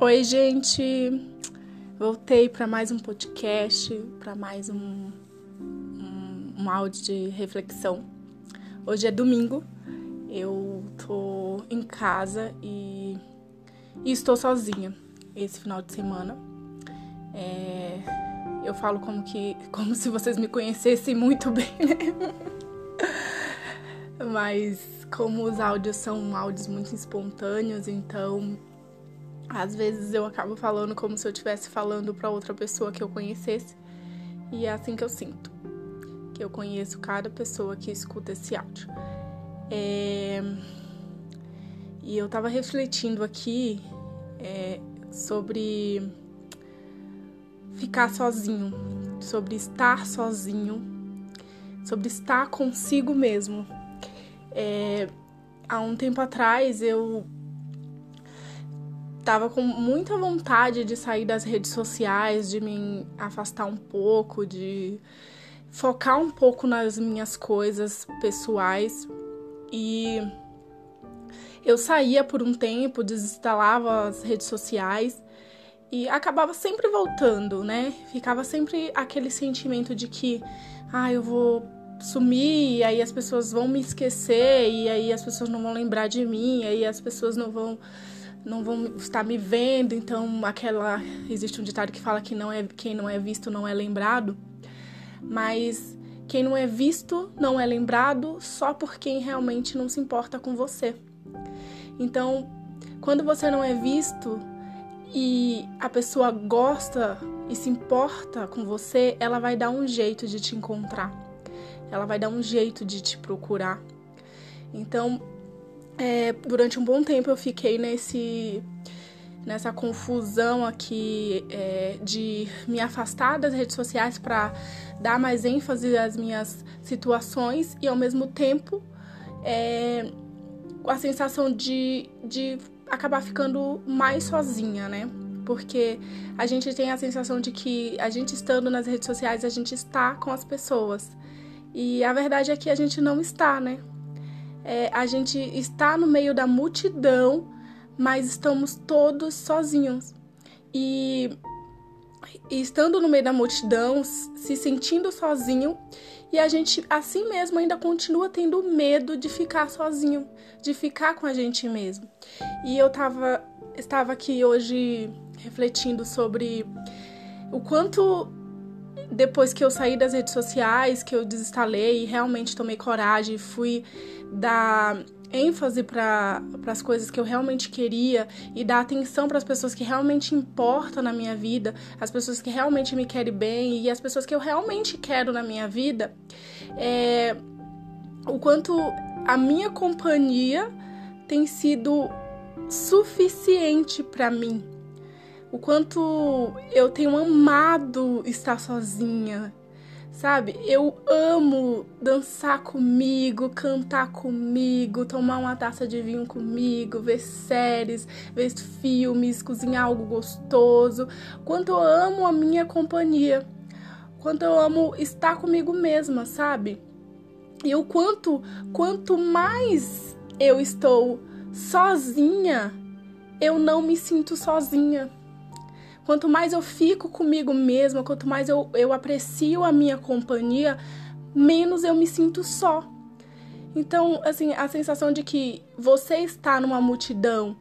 Oi, gente. Voltei para mais um podcast, para mais um, um, um, áudio de reflexão. Hoje é domingo, eu tô em casa e, e estou sozinha esse final de semana. É, eu falo como que como se vocês me conhecessem muito bem, né? Mas como os áudios são áudios muito espontâneos, então às vezes eu acabo falando como se eu estivesse falando para outra pessoa que eu conhecesse. E é assim que eu sinto. Que eu conheço cada pessoa que escuta esse áudio. É... E eu tava refletindo aqui é, sobre ficar sozinho, sobre estar sozinho, sobre estar consigo mesmo. É, há um tempo atrás eu tava com muita vontade de sair das redes sociais, de me afastar um pouco, de focar um pouco nas minhas coisas pessoais e eu saía por um tempo, desinstalava as redes sociais e acabava sempre voltando, né? Ficava sempre aquele sentimento de que, ah, eu vou sumir, e aí as pessoas vão me esquecer, e aí as pessoas não vão lembrar de mim, e aí as pessoas não vão não vão estar me vendo, então aquela existe um ditado que fala que não é quem não é visto não é lembrado, mas quem não é visto não é lembrado só por quem realmente não se importa com você. Então, quando você não é visto e a pessoa gosta e se importa com você, ela vai dar um jeito de te encontrar. Ela vai dar um jeito de te procurar. Então, é, durante um bom tempo eu fiquei nesse nessa confusão aqui é, de me afastar das redes sociais para dar mais ênfase às minhas situações e ao mesmo tempo é, a sensação de, de acabar ficando mais sozinha, né? Porque a gente tem a sensação de que a gente estando nas redes sociais, a gente está com as pessoas. E a verdade é que a gente não está, né? É, a gente está no meio da multidão, mas estamos todos sozinhos. E, e estando no meio da multidão, se sentindo sozinho, e a gente assim mesmo ainda continua tendo medo de ficar sozinho, de ficar com a gente mesmo. E eu tava, estava aqui hoje refletindo sobre o quanto depois que eu saí das redes sociais, que eu desinstalei e realmente tomei coragem, fui dar ênfase para as coisas que eu realmente queria e dar atenção para as pessoas que realmente importam na minha vida, as pessoas que realmente me querem bem e as pessoas que eu realmente quero na minha vida, é, o quanto a minha companhia tem sido suficiente para mim. O quanto eu tenho amado estar sozinha, sabe? Eu amo dançar comigo, cantar comigo, tomar uma taça de vinho comigo, ver séries, ver filmes, cozinhar algo gostoso. Quanto eu amo a minha companhia, quanto eu amo estar comigo mesma, sabe? E o quanto, quanto mais eu estou sozinha, eu não me sinto sozinha. Quanto mais eu fico comigo mesma, quanto mais eu, eu aprecio a minha companhia, menos eu me sinto só. Então, assim, a sensação de que você está numa multidão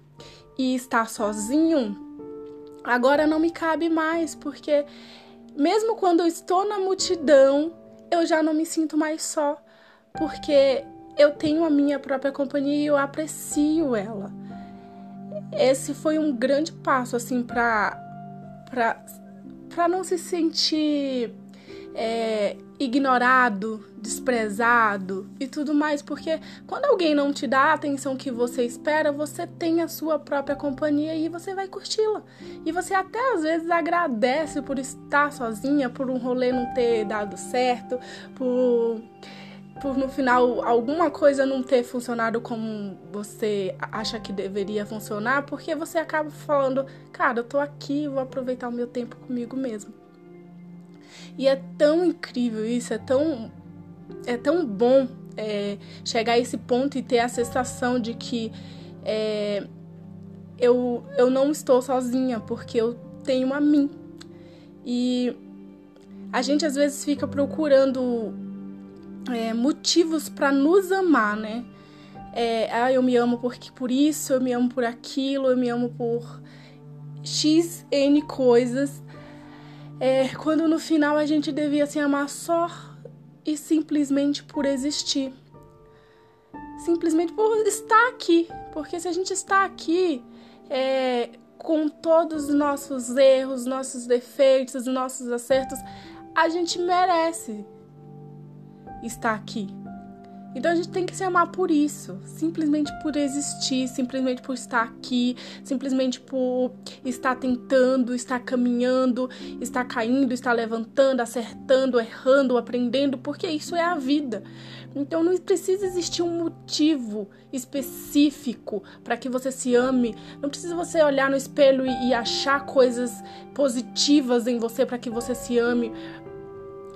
e está sozinho, agora não me cabe mais, porque mesmo quando eu estou na multidão, eu já não me sinto mais só, porque eu tenho a minha própria companhia e eu aprecio ela. Esse foi um grande passo assim para para não se sentir é, ignorado, desprezado e tudo mais, porque quando alguém não te dá a atenção que você espera, você tem a sua própria companhia e você vai curti-la. E você até às vezes agradece por estar sozinha, por um rolê não ter dado certo, por por no final alguma coisa não ter funcionado como você acha que deveria funcionar, porque você acaba falando, cara, eu tô aqui, vou aproveitar o meu tempo comigo mesmo. E é tão incrível isso, é tão é tão bom é, chegar a esse ponto e ter a sensação de que é, eu, eu não estou sozinha, porque eu tenho a mim. E a gente às vezes fica procurando é, motivos para nos amar, né? É, ah, eu me amo porque por isso, eu me amo por aquilo, eu me amo por x n coisas. É, quando no final a gente devia se amar só e simplesmente por existir. Simplesmente por estar aqui. Porque se a gente está aqui é, com todos os nossos erros, nossos defeitos, nossos acertos, a gente merece estar aqui. Então a gente tem que se amar por isso, simplesmente por existir, simplesmente por estar aqui, simplesmente por estar tentando, estar caminhando, estar caindo, estar levantando, acertando, errando, aprendendo, porque isso é a vida. Então não precisa existir um motivo específico para que você se ame. Não precisa você olhar no espelho e, e achar coisas positivas em você para que você se ame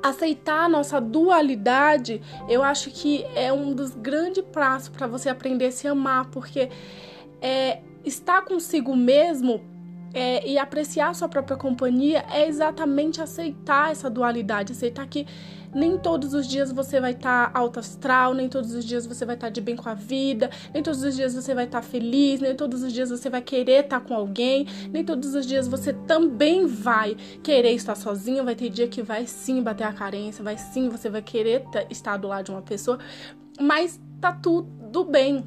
aceitar a nossa dualidade, eu acho que é um dos grandes passos para você aprender a se amar, porque é, estar consigo mesmo é, e apreciar sua própria companhia é exatamente aceitar essa dualidade, aceitar que nem todos os dias você vai estar tá alto astral, nem todos os dias você vai estar tá de bem com a vida, nem todos os dias você vai estar tá feliz, nem todos os dias você vai querer estar tá com alguém, nem todos os dias você também vai querer estar sozinho. Vai ter dia que vai sim bater a carência, vai sim você vai querer estar do lado de uma pessoa, mas tá tudo bem.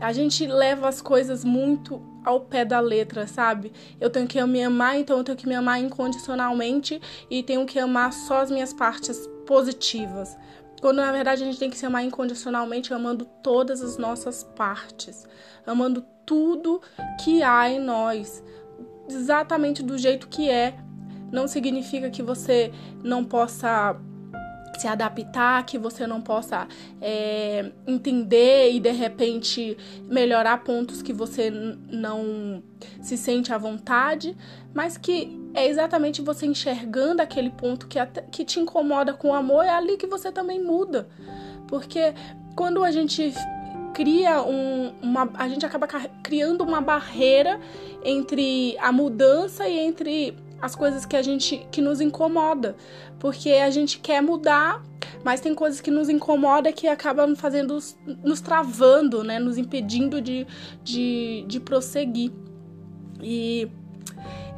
A gente leva as coisas muito ao pé da letra, sabe? Eu tenho que me amar, então eu tenho que me amar incondicionalmente e tenho que amar só as minhas partes positivas. Quando na verdade a gente tem que se amar incondicionalmente, amando todas as nossas partes, amando tudo que há em nós, exatamente do jeito que é. Não significa que você não possa se adaptar, que você não possa é, entender e de repente melhorar pontos que você não se sente à vontade, mas que é exatamente você enxergando aquele ponto que, até, que te incomoda com o amor, é ali que você também muda. Porque quando a gente cria um, uma. A gente acaba criando uma barreira entre a mudança e entre as coisas que a gente que nos incomoda, porque a gente quer mudar, mas tem coisas que nos incomoda que acabam fazendo nos travando, né, nos impedindo de, de, de prosseguir. E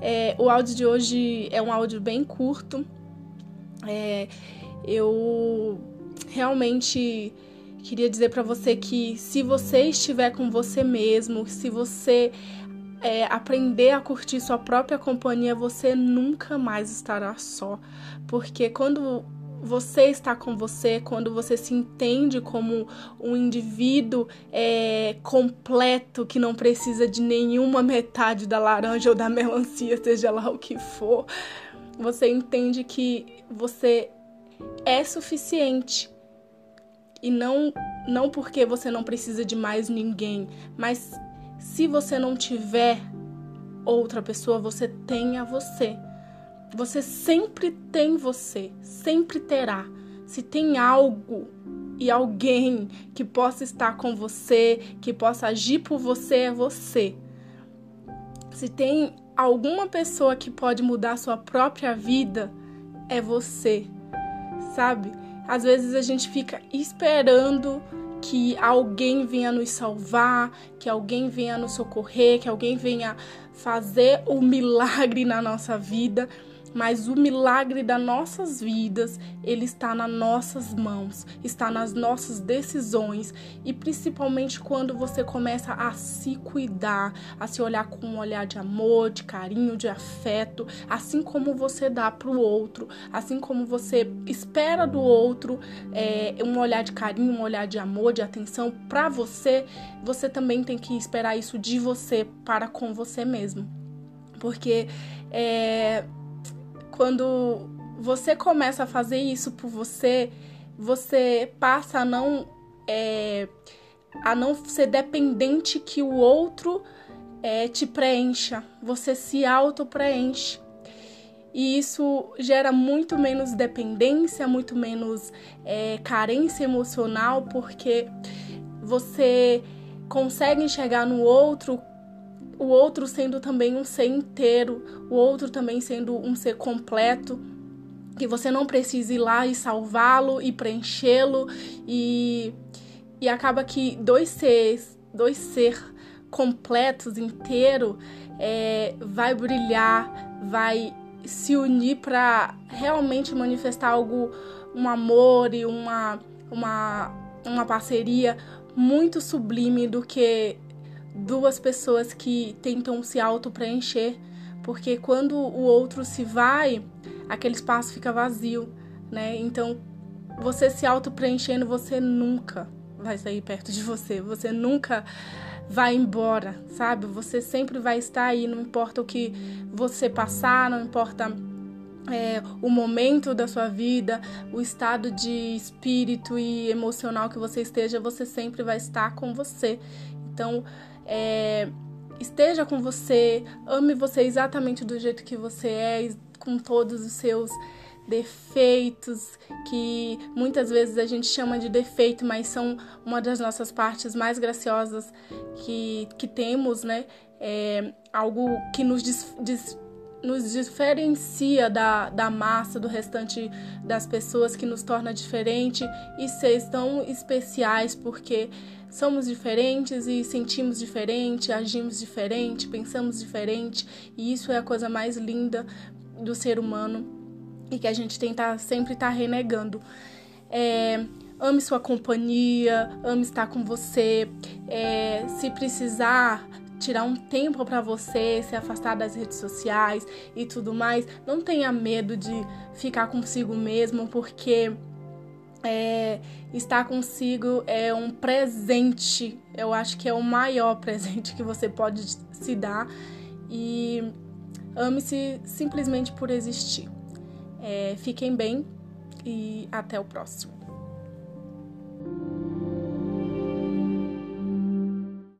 é, o áudio de hoje é um áudio bem curto. É, eu realmente queria dizer para você que se você estiver com você mesmo, se você é, aprender a curtir sua própria companhia, você nunca mais estará só. Porque quando você está com você, quando você se entende como um indivíduo é, completo que não precisa de nenhuma metade da laranja ou da melancia, seja lá o que for, você entende que você é suficiente. E não, não porque você não precisa de mais ninguém, mas se você não tiver outra pessoa, você tem a você. Você sempre tem você, sempre terá. Se tem algo e alguém que possa estar com você, que possa agir por você, é você. Se tem alguma pessoa que pode mudar sua própria vida, é você. Sabe? Às vezes a gente fica esperando que alguém venha nos salvar, que alguém venha nos socorrer, que alguém venha fazer o milagre na nossa vida mas o milagre das nossas vidas, ele está nas nossas mãos, está nas nossas decisões e principalmente quando você começa a se cuidar, a se olhar com um olhar de amor, de carinho, de afeto, assim como você dá para o outro, assim como você espera do outro é, um olhar de carinho, um olhar de amor, de atenção para você, você também tem que esperar isso de você para com você mesmo. Porque é, quando você começa a fazer isso por você, você passa a não é, a não ser dependente que o outro é, te preencha. Você se auto preenche. E isso gera muito menos dependência, muito menos é, carência emocional, porque você consegue enxergar no outro o outro sendo também um ser inteiro, o outro também sendo um ser completo, que você não precisa ir lá e salvá-lo e preenchê-lo e e acaba que dois seres, dois ser completos, inteiro, é, vai brilhar, vai se unir para realmente manifestar algo, um amor e uma, uma, uma parceria muito sublime do que duas pessoas que tentam se auto-preencher. Porque quando o outro se vai, aquele espaço fica vazio, né? Então, você se auto-preenchendo, você nunca vai sair perto de você, você nunca vai embora, sabe? Você sempre vai estar aí, não importa o que você passar, não importa é, o momento da sua vida, o estado de espírito e emocional que você esteja, você sempre vai estar com você. Então, é, esteja com você, ame você exatamente do jeito que você é, com todos os seus defeitos que muitas vezes a gente chama de defeito, mas são uma das nossas partes mais graciosas que, que temos, né? É algo que nos, nos diferencia da, da massa, do restante das pessoas, que nos torna diferente e seres tão especiais porque somos diferentes e sentimos diferente, agimos diferente, pensamos diferente e isso é a coisa mais linda do ser humano e que a gente tenta sempre estar tá renegando. É, ame sua companhia, ame estar com você. É, se precisar tirar um tempo para você, se afastar das redes sociais e tudo mais, não tenha medo de ficar consigo mesmo, porque é, estar consigo é um presente. Eu acho que é o maior presente que você pode se dar e ame-se simplesmente por existir. É, fiquem bem e até o próximo.